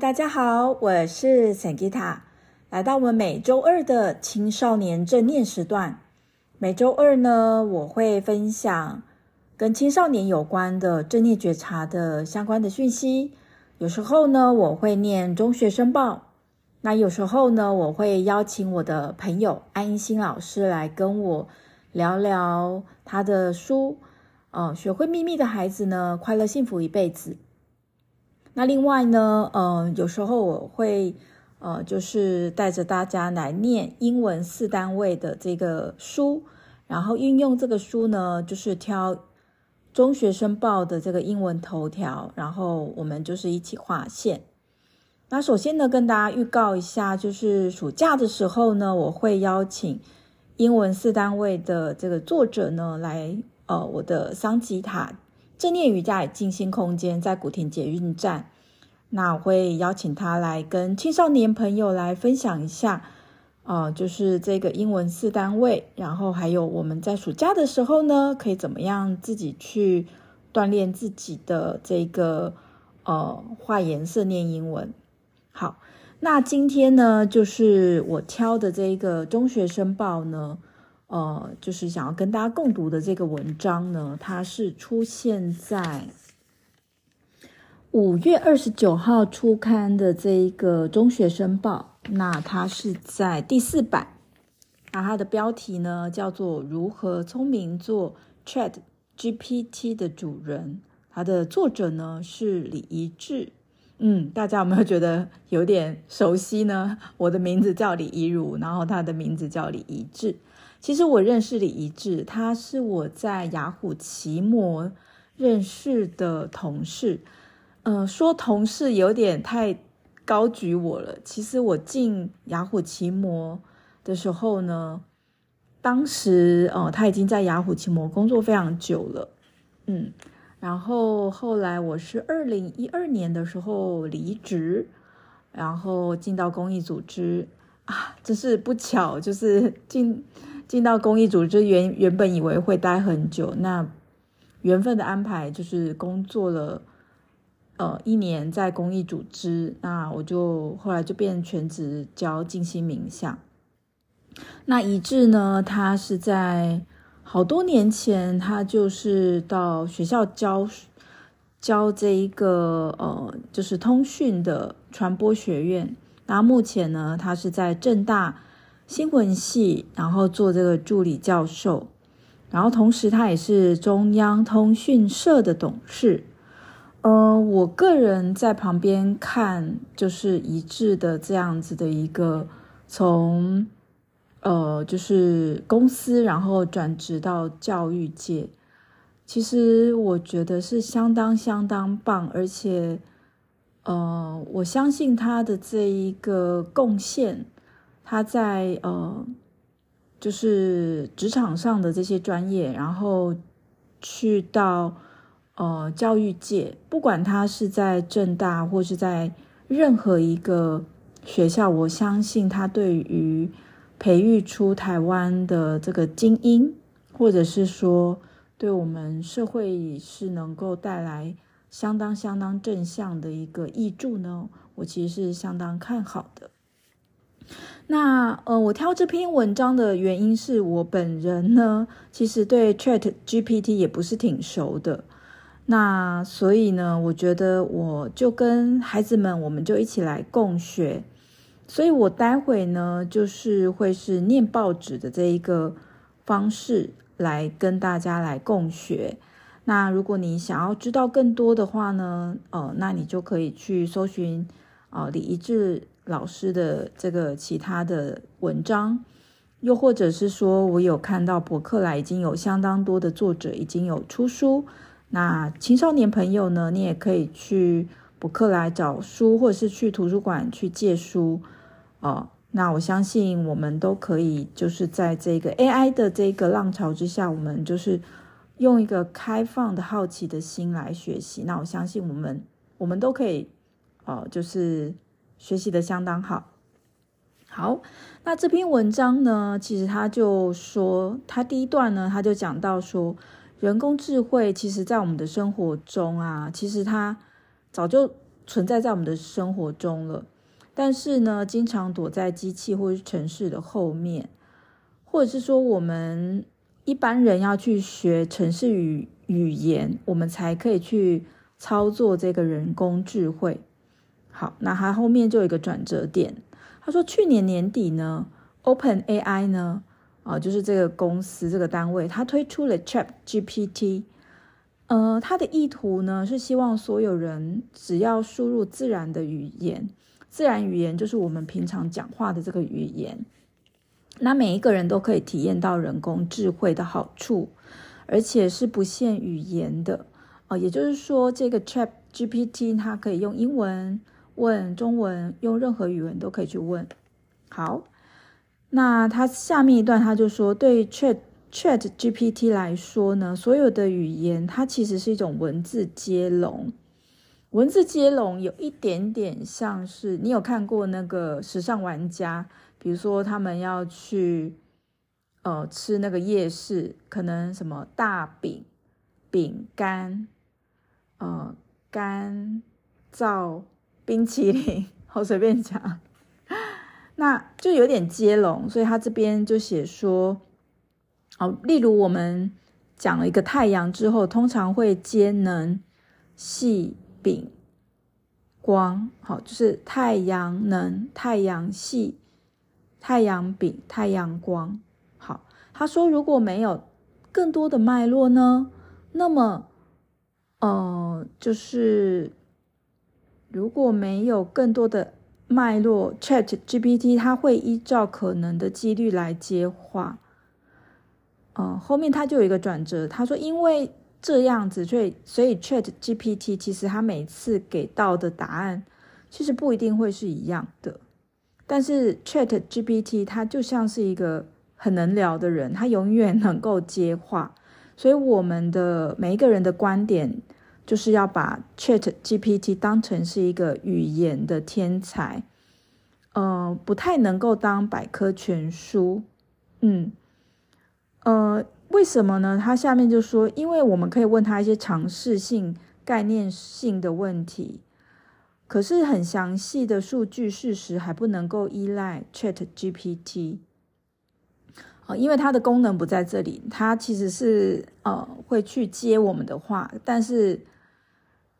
大家好，我是 Sangita，来到我们每周二的青少年正念时段。每周二呢，我会分享跟青少年有关的正念觉察的相关的讯息。有时候呢，我会念中学生报；那有时候呢，我会邀请我的朋友安一新老师来跟我聊聊他的书。哦，学会秘密的孩子呢，快乐幸福一辈子。那另外呢，呃，有时候我会，呃，就是带着大家来念英文四单位的这个书，然后运用这个书呢，就是挑中学生报的这个英文头条，然后我们就是一起划线。那首先呢，跟大家预告一下，就是暑假的时候呢，我会邀请英文四单位的这个作者呢，来，呃，我的桑吉塔。正念瑜伽与静心空间在古田捷运站，那我会邀请他来跟青少年朋友来分享一下，呃，就是这个英文四单位，然后还有我们在暑假的时候呢，可以怎么样自己去锻炼自己的这个呃画颜色念英文。好，那今天呢，就是我挑的这个中学生报呢。呃，就是想要跟大家共读的这个文章呢，它是出现在五月二十九号出刊的这一个中学生报。那它是在第四版，那它的标题呢叫做《如何聪明做 Chat GPT 的主人》，它的作者呢是李怡智。嗯，大家有没有觉得有点熟悉呢？我的名字叫李怡如，然后他的名字叫李怡智。其实我认识李一智，他是我在雅虎奇摩认识的同事。呃，说同事有点太高举我了。其实我进雅虎奇摩的时候呢，当时哦、呃，他已经在雅虎奇摩工作非常久了。嗯，然后后来我是二零一二年的时候离职，然后进到公益组织啊，真是不巧，就是进。进到公益组织，原原本以为会待很久，那缘分的安排就是工作了，呃，一年在公益组织，那我就后来就变全职教静心冥想。那一致呢，他是在好多年前，他就是到学校教教这一个呃，就是通讯的传播学院。那目前呢，他是在正大。新闻系，然后做这个助理教授，然后同时他也是中央通讯社的董事。呃，我个人在旁边看，就是一致的这样子的一个从呃，就是公司然后转职到教育界，其实我觉得是相当相当棒，而且呃，我相信他的这一个贡献。他在呃，就是职场上的这些专业，然后去到呃教育界，不管他是在正大或是在任何一个学校，我相信他对于培育出台湾的这个精英，或者是说对我们社会是能够带来相当相当正向的一个益助呢，我其实是相当看好的。那呃，我挑这篇文章的原因是我本人呢，其实对 Chat GPT 也不是挺熟的。那所以呢，我觉得我就跟孩子们，我们就一起来共学。所以我待会呢，就是会是念报纸的这一个方式来跟大家来共学。那如果你想要知道更多的话呢，呃，那你就可以去搜寻啊、呃，李怡智。老师的这个其他的文章，又或者是说我有看到博客来已经有相当多的作者已经有出书，那青少年朋友呢，你也可以去博客来找书，或者是去图书馆去借书哦。那我相信我们都可以，就是在这个 AI 的这个浪潮之下，我们就是用一个开放的好奇的心来学习。那我相信我们我们都可以哦，就是。学习的相当好，好，那这篇文章呢，其实他就说，他第一段呢，他就讲到说，人工智慧其实在我们的生活中啊，其实它早就存在在我们的生活中了。但是呢，经常躲在机器或是城市的后面，或者是说我们一般人要去学城市语语言，我们才可以去操作这个人工智慧。好，那它后面就有一个转折点。他说，去年年底呢，OpenAI 呢，啊，就是这个公司这个单位，它推出了 ChatGPT。呃，它的意图呢是希望所有人只要输入自然的语言。自然语言就是我们平常讲话的这个语言，那每一个人都可以体验到人工智慧的好处，而且是不限语言的啊、呃。也就是说，这个 ChatGPT 它可以用英文问中文，用任何语文都可以去问。好，那他下面一段他就说，对 Chat ChatGPT 来说呢，所有的语言它其实是一种文字接龙。文字接龙有一点点像是你有看过那个时尚玩家，比如说他们要去呃吃那个夜市，可能什么大饼、饼干、呃干燥冰淇淋，我随便讲，那就有点接龙，所以他这边就写说，哦，例如我们讲了一个太阳之后，通常会接能细。饼光好，就是太阳能、太阳系、太阳饼、太阳光。好，他说如果没有更多的脉络呢，那么，呃，就是如果没有更多的脉络，ChatGPT 它会依照可能的几率来接话。呃，后面他就有一个转折，他说因为。这样子，所以所以 Chat GPT 其实它每次给到的答案，其实不一定会是一样的。但是 Chat GPT 它就像是一个很能聊的人，他永远能够接话。所以我们的每一个人的观点，就是要把 Chat GPT 当成是一个语言的天才，呃，不太能够当百科全书，嗯，呃。为什么呢？他下面就说，因为我们可以问他一些常识性、概念性的问题，可是很详细的数据事实还不能够依赖 ChatGPT 啊，因为它的功能不在这里，它其实是呃会去接我们的话，但是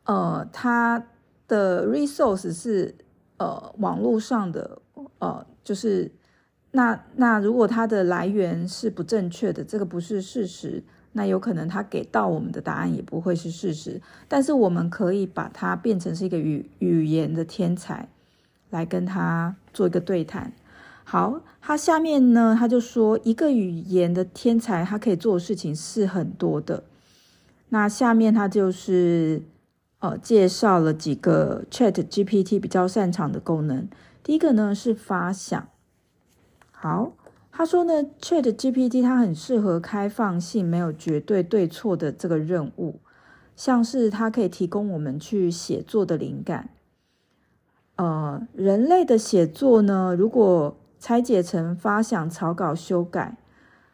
呃它的 resource 是呃网络上的呃就是。那那如果它的来源是不正确的，这个不是事实，那有可能它给到我们的答案也不会是事实。但是我们可以把它变成是一个语语言的天才，来跟他做一个对谈。好，他下面呢，他就说一个语言的天才，他可以做的事情是很多的。那下面他就是呃介绍了几个 ChatGPT 比较擅长的功能。第一个呢是发想。好，他说呢，ChatGPT 它很适合开放性、没有绝对对错的这个任务，像是它可以提供我们去写作的灵感。呃，人类的写作呢，如果拆解成发想、草稿、修改，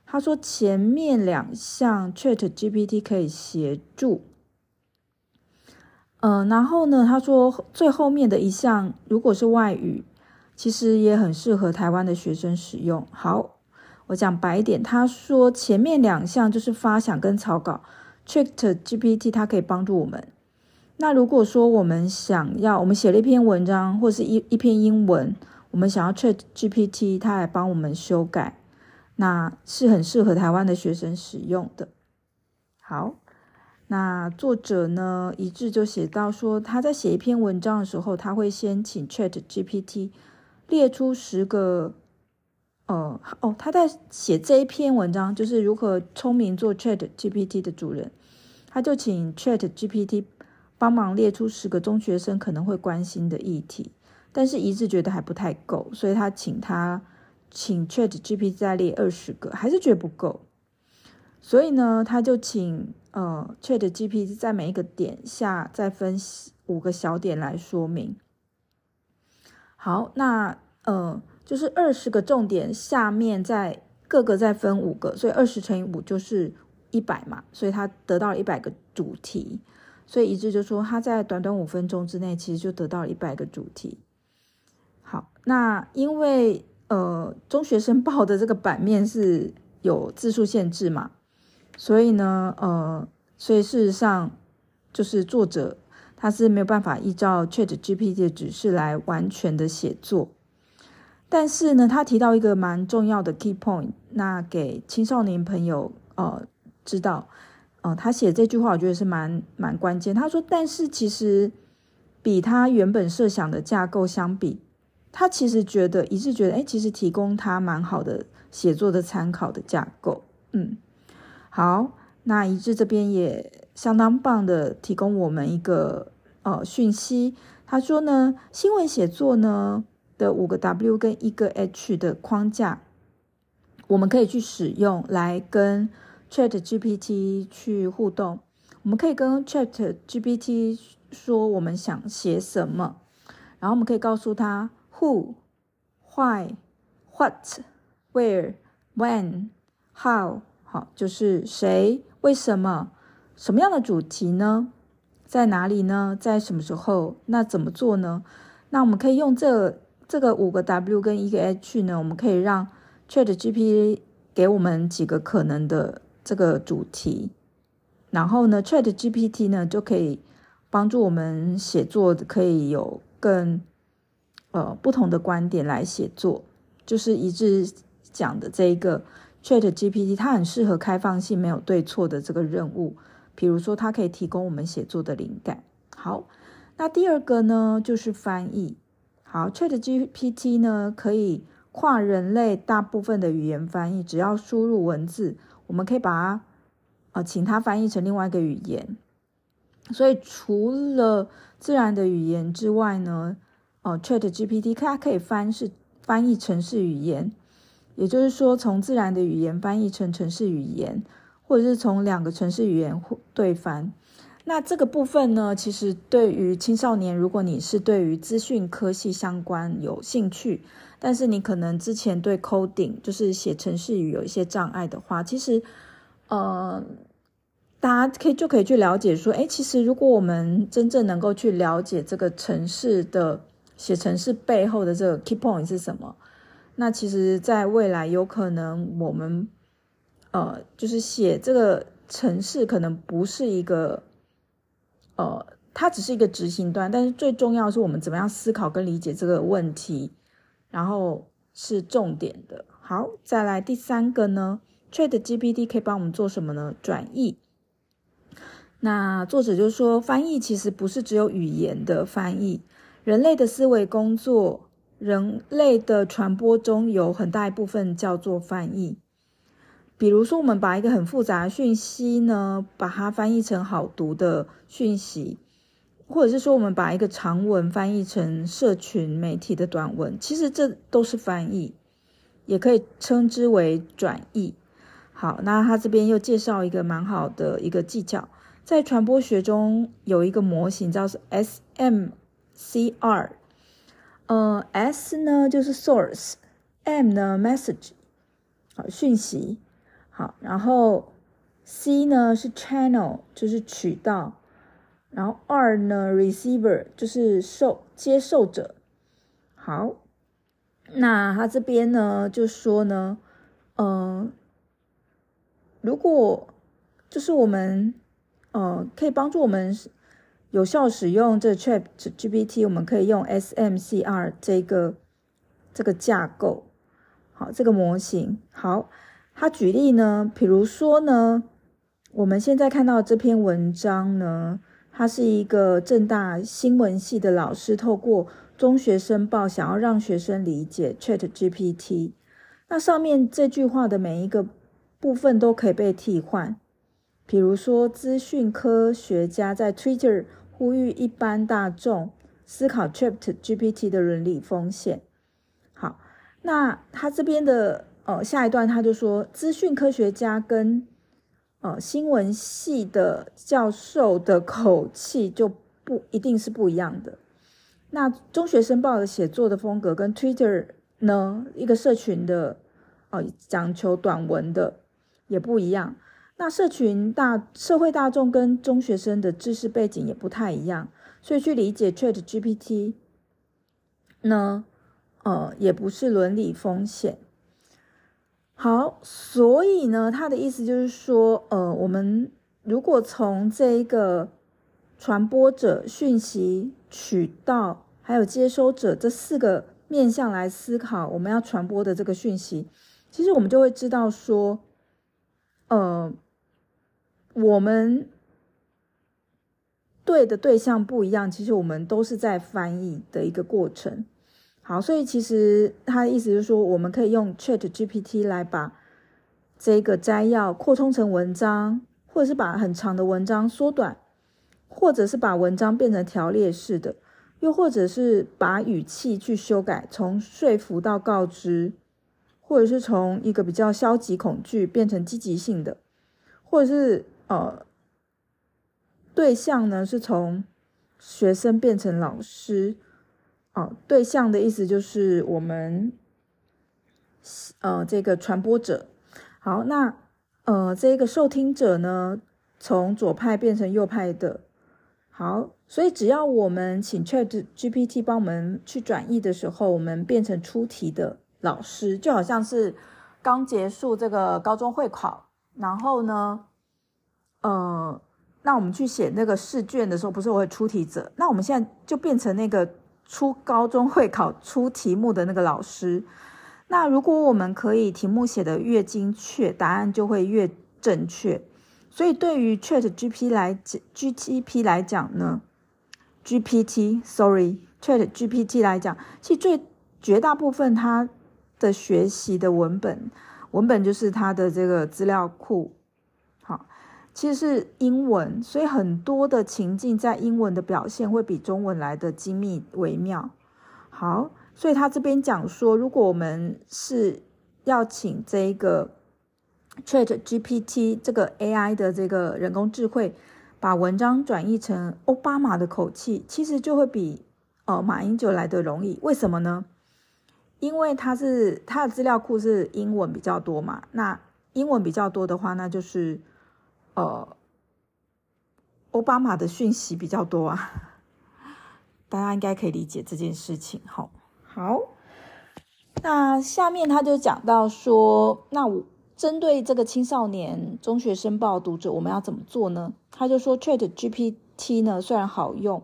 他说前面两项 ChatGPT 可以协助。嗯、然后呢，他说最后面的一项，如果是外语。其实也很适合台湾的学生使用。好，我讲白一点，他说前面两项就是发想跟草稿，ChatGPT 它可以帮助我们。那如果说我们想要，我们写了一篇文章或是一一篇英文，我们想要 ChatGPT 它来帮我们修改，那是很适合台湾的学生使用的。好，那作者呢一致就写到说，他在写一篇文章的时候，他会先请 ChatGPT。列出十个，呃，哦，他在写这一篇文章，就是如何聪明做 Chat GPT 的主人，他就请 Chat GPT 帮忙列出十个中学生可能会关心的议题，但是一致觉得还不太够，所以他请他请 Chat GPT 再列二十个，还是觉得不够，所以呢，他就请呃 Chat GPT 在每一个点下再分五个小点来说明。好，那呃，就是二十个重点，下面再各个再分五个，所以二十乘以五就是一百嘛，所以他得到了一百个主题。所以一致就说他在短短五分钟之内，其实就得到了一百个主题。好，那因为呃中学生报的这个版面是有字数限制嘛，所以呢，呃，所以事实上就是作者他是没有办法依照 ChatGPT 的指示来完全的写作。但是呢，他提到一个蛮重要的 key point，那给青少年朋友呃知道，呃，他写这句话，我觉得是蛮蛮关键。他说，但是其实比他原本设想的架构相比，他其实觉得一致觉得，哎，其实提供他蛮好的写作的参考的架构。嗯，好，那一致这边也相当棒的提供我们一个呃讯息。他说呢，新闻写作呢。的五个 W 跟一个 H 的框架，我们可以去使用来跟 Chat GPT 去互动。我们可以跟 Chat GPT 说我们想写什么，然后我们可以告诉他 Who、Why、What、Where、When、How，好，就是谁、为什么、什么样的主题呢？在哪里呢？在什么时候？那怎么做呢？那我们可以用这。这个五个 W 跟一个 H 呢，我们可以让 ChatGPT 给我们几个可能的这个主题，然后呢，ChatGPT 呢就可以帮助我们写作，可以有更呃不同的观点来写作。就是一致讲的这一个 ChatGPT，它很适合开放性、没有对错的这个任务。比如说，它可以提供我们写作的灵感。好，那第二个呢，就是翻译。好，ChatGPT 呢可以跨人类大部分的语言翻译，只要输入文字，我们可以把它呃请它翻译成另外一个语言。所以除了自然的语言之外呢，呃，ChatGPT 它可以翻是翻译程式语言，也就是说从自然的语言翻译成城市语言，或者是从两个城市语言对翻。那这个部分呢，其实对于青少年，如果你是对于资讯科系相关有兴趣，但是你可能之前对 coding 就是写程式语有一些障碍的话，其实，呃，大家可以就可以去了解说，诶，其实如果我们真正能够去了解这个城市的写程式背后的这个 key point 是什么，那其实在未来有可能我们，呃，就是写这个程式可能不是一个。呃，它只是一个执行端，但是最重要是我们怎么样思考跟理解这个问题，然后是重点的。好，再来第三个呢，ChatGPT 可以帮我们做什么呢？转译。那作者就说，翻译其实不是只有语言的翻译，人类的思维工作，人类的传播中有很大一部分叫做翻译。比如说，我们把一个很复杂的讯息呢，把它翻译成好读的讯息，或者是说，我们把一个长文翻译成社群媒体的短文，其实这都是翻译，也可以称之为转译。好，那他这边又介绍一个蛮好的一个技巧，在传播学中有一个模型叫做 SMCR 呃，S 呢就是 source，M 呢 message，好，讯息。好，然后 C 呢是 channel，就是渠道，然后 R 呢 receiver，就是受接受者。好，那他这边呢就说呢，嗯、呃，如果就是我们呃可以帮助我们有效使用这 ChatGPT，我们可以用 SMCR 这个这个架构，好，这个模型，好。他举例呢，比如说呢，我们现在看到这篇文章呢，他是一个正大新闻系的老师，透过中学生报想要让学生理解 ChatGPT。那上面这句话的每一个部分都可以被替换，比如说资讯科学家在 Twitter 呼吁一般大众思考 ChatGPT 的伦理风险。好，那他这边的。呃，下一段他就说，资讯科学家跟呃新闻系的教授的口气就不一定是不一样的。那中学生报的写作的风格跟 Twitter 呢，一个社群的呃讲求短文的也不一样。那社群大社会大众跟中学生的知识背景也不太一样，所以去理解 ChatGPT 呢，呃，也不是伦理风险。好，所以呢，他的意思就是说，呃，我们如果从这一个传播者、讯息渠道还有接收者这四个面向来思考，我们要传播的这个讯息，其实我们就会知道说，呃。我们对的对象不一样，其实我们都是在翻译的一个过程。好，所以其实他的意思就是说，我们可以用 ChatGPT 来把这个摘要扩充成文章，或者是把很长的文章缩短，或者是把文章变成条列式的，又或者是把语气去修改，从说服到告知，或者是从一个比较消极恐惧变成积极性的，或者是。呃，对象呢是从学生变成老师，哦、对象的意思就是我们，呃，这个传播者。好，那呃，这个受听者呢，从左派变成右派的。好，所以只要我们请 ChatGPT 帮我们去转译的时候，我们变成出题的老师，就好像是刚结束这个高中会考，然后呢。呃，那我们去写那个试卷的时候，不是我会出题者？那我们现在就变成那个出高中会考出题目的那个老师。那如果我们可以题目写得越精确，答案就会越正确。所以对于 ChatGPT 来 GTP 来讲呢，GPT，sorry，ChatGPT 来讲，其实最绝大部分它的学习的文本，文本就是它的这个资料库。其实是英文，所以很多的情境在英文的表现会比中文来的精密微妙。好，所以他这边讲说，如果我们是要请这个 ChatGPT 这个 AI 的这个人工智慧，把文章转译成奥巴马的口气，其实就会比呃马英九来的容易。为什么呢？因为他是他的资料库是英文比较多嘛。那英文比较多的话，那就是。呃，奥巴马的讯息比较多啊，大家应该可以理解这件事情。好，好，那下面他就讲到说，那我针对这个青少年中学生报读者，我们要怎么做呢？他就说，ChatGPT 呢虽然好用，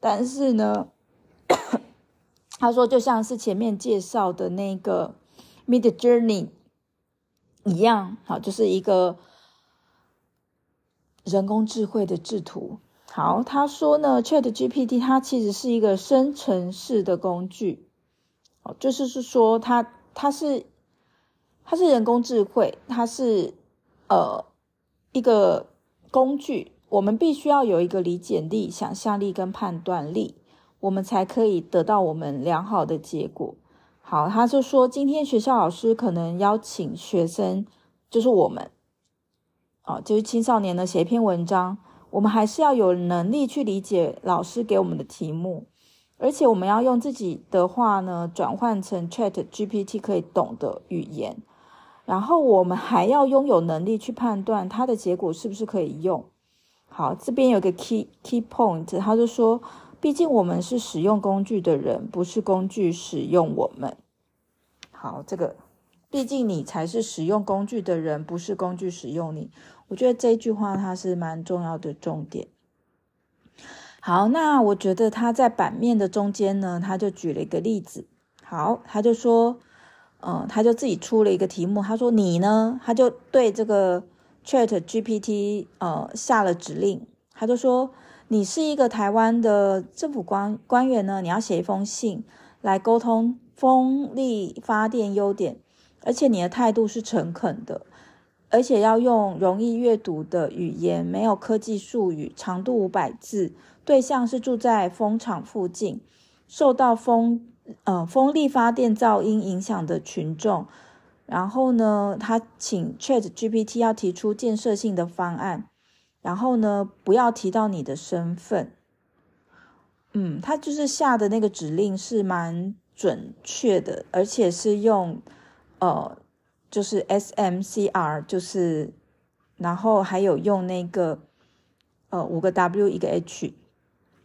但是呢，他说就像是前面介绍的那个 Midjourney 一样，好，就是一个。人工智慧的制图，好，他说呢，ChatGPT 它其实是一个生成式的工具，哦，就是是说它它是它是人工智慧，它是呃一个工具，我们必须要有一个理解力、想象力跟判断力，我们才可以得到我们良好的结果。好，他就说今天学校老师可能邀请学生，就是我们。啊，就是青少年呢，写一篇文章，我们还是要有能力去理解老师给我们的题目，而且我们要用自己的话呢，转换成 ChatGPT 可以懂的语言，然后我们还要拥有能力去判断它的结果是不是可以用。好，这边有个 key key point，他就说，毕竟我们是使用工具的人，不是工具使用我们。好，这个。毕竟你才是使用工具的人，不是工具使用你。我觉得这句话它是蛮重要的重点。好，那我觉得他在版面的中间呢，他就举了一个例子。好，他就说，嗯，他就自己出了一个题目。他说你呢，他就对这个 ChatGPT 呃下了指令。他就说，你是一个台湾的政府官官员呢，你要写一封信来沟通风力发电优点。而且你的态度是诚恳的，而且要用容易阅读的语言，没有科技术语，长度五百字。对象是住在风场附近，受到风呃风力发电噪音影响的群众。然后呢，他请 ChatGPT 要提出建设性的方案。然后呢，不要提到你的身份。嗯，他就是下的那个指令是蛮准确的，而且是用。呃，就是 SMCR，就是然后还有用那个呃五个 W 一个 H。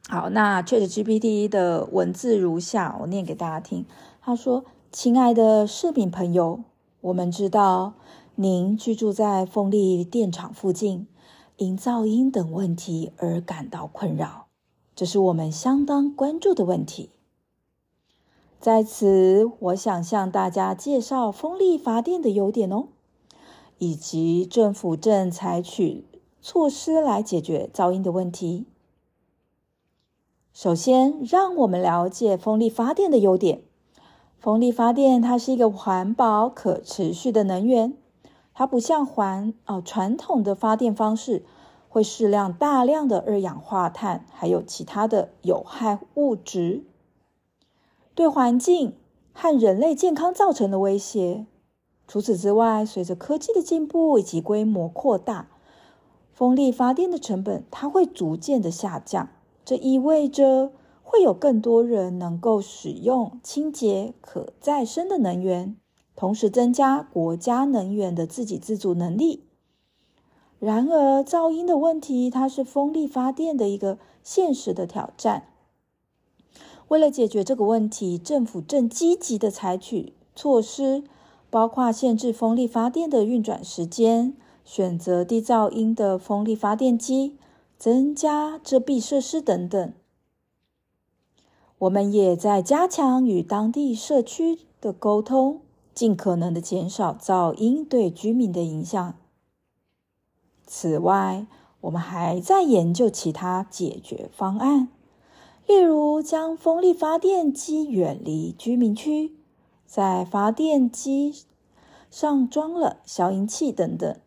好，那 ChatGPT 的文字如下，我念给大家听。他说：“亲爱的市民朋友，我们知道您居住在风力电厂附近，因噪音等问题而感到困扰，这是我们相当关注的问题。在此，我想向大家介绍风力发电的优点哦，以及政府正采取措施来解决噪音的问题。首先，让我们了解风力发电的优点。”风力发电，它是一个环保、可持续的能源。它不像环哦传统的发电方式，会释放大量的二氧化碳，还有其他的有害物质，对环境和人类健康造成的威胁。除此之外，随着科技的进步以及规模扩大，风力发电的成本它会逐渐的下降。这意味着。会有更多人能够使用清洁可再生的能源，同时增加国家能源的自给自足能力。然而，噪音的问题，它是风力发电的一个现实的挑战。为了解决这个问题，政府正积极的采取措施，包括限制风力发电的运转时间，选择低噪音的风力发电机，增加遮蔽设施等等。我们也在加强与当地社区的沟通，尽可能的减少噪音对居民的影响。此外，我们还在研究其他解决方案，例如将风力发电机远离居民区，在发电机上装了消音器等等，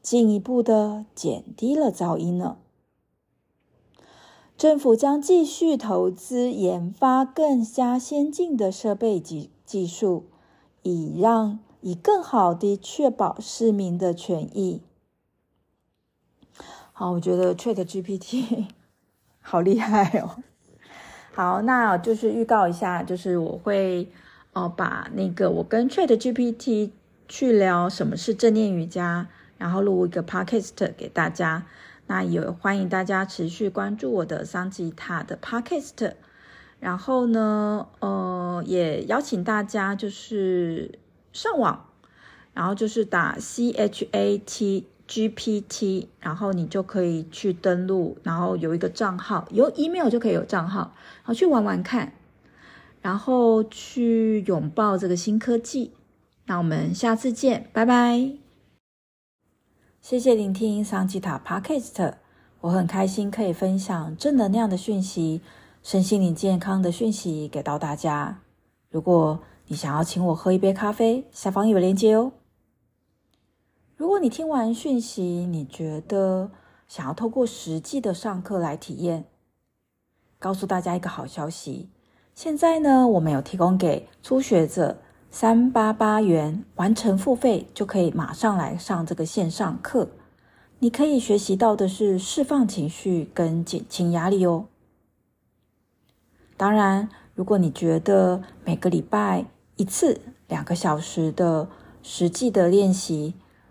进一步的减低了噪音呢。政府将继续投资研发更加先进的设备及技术，以让以更好地确保市民的权益。好，我觉得 ChatGPT 好厉害哦。好，那就是预告一下，就是我会哦把那个我跟 ChatGPT 去聊什么是正念瑜伽，然后录一个 Podcast 给大家。那也欢迎大家持续关注我的桑吉塔的 Podcast，然后呢，呃，也邀请大家就是上网，然后就是打 C H A T G P T，然后你就可以去登录，然后有一个账号，有 email 就可以有账号，然后去玩玩看，然后去拥抱这个新科技。那我们下次见，拜拜。谢谢聆听桑吉塔 Podcast，我很开心可以分享正能量的讯息、身心灵健康的讯息给到大家。如果你想要请我喝一杯咖啡，下方有链接哦。如果你听完讯息，你觉得想要透过实际的上课来体验，告诉大家一个好消息，现在呢，我们有提供给初学者。三八八元完成付费就可以马上来上这个线上课，你可以学习到的是释放情绪跟减轻压力哦。当然，如果你觉得每个礼拜一次两个小时的实际的练习、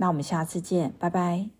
那我们下次见，拜拜。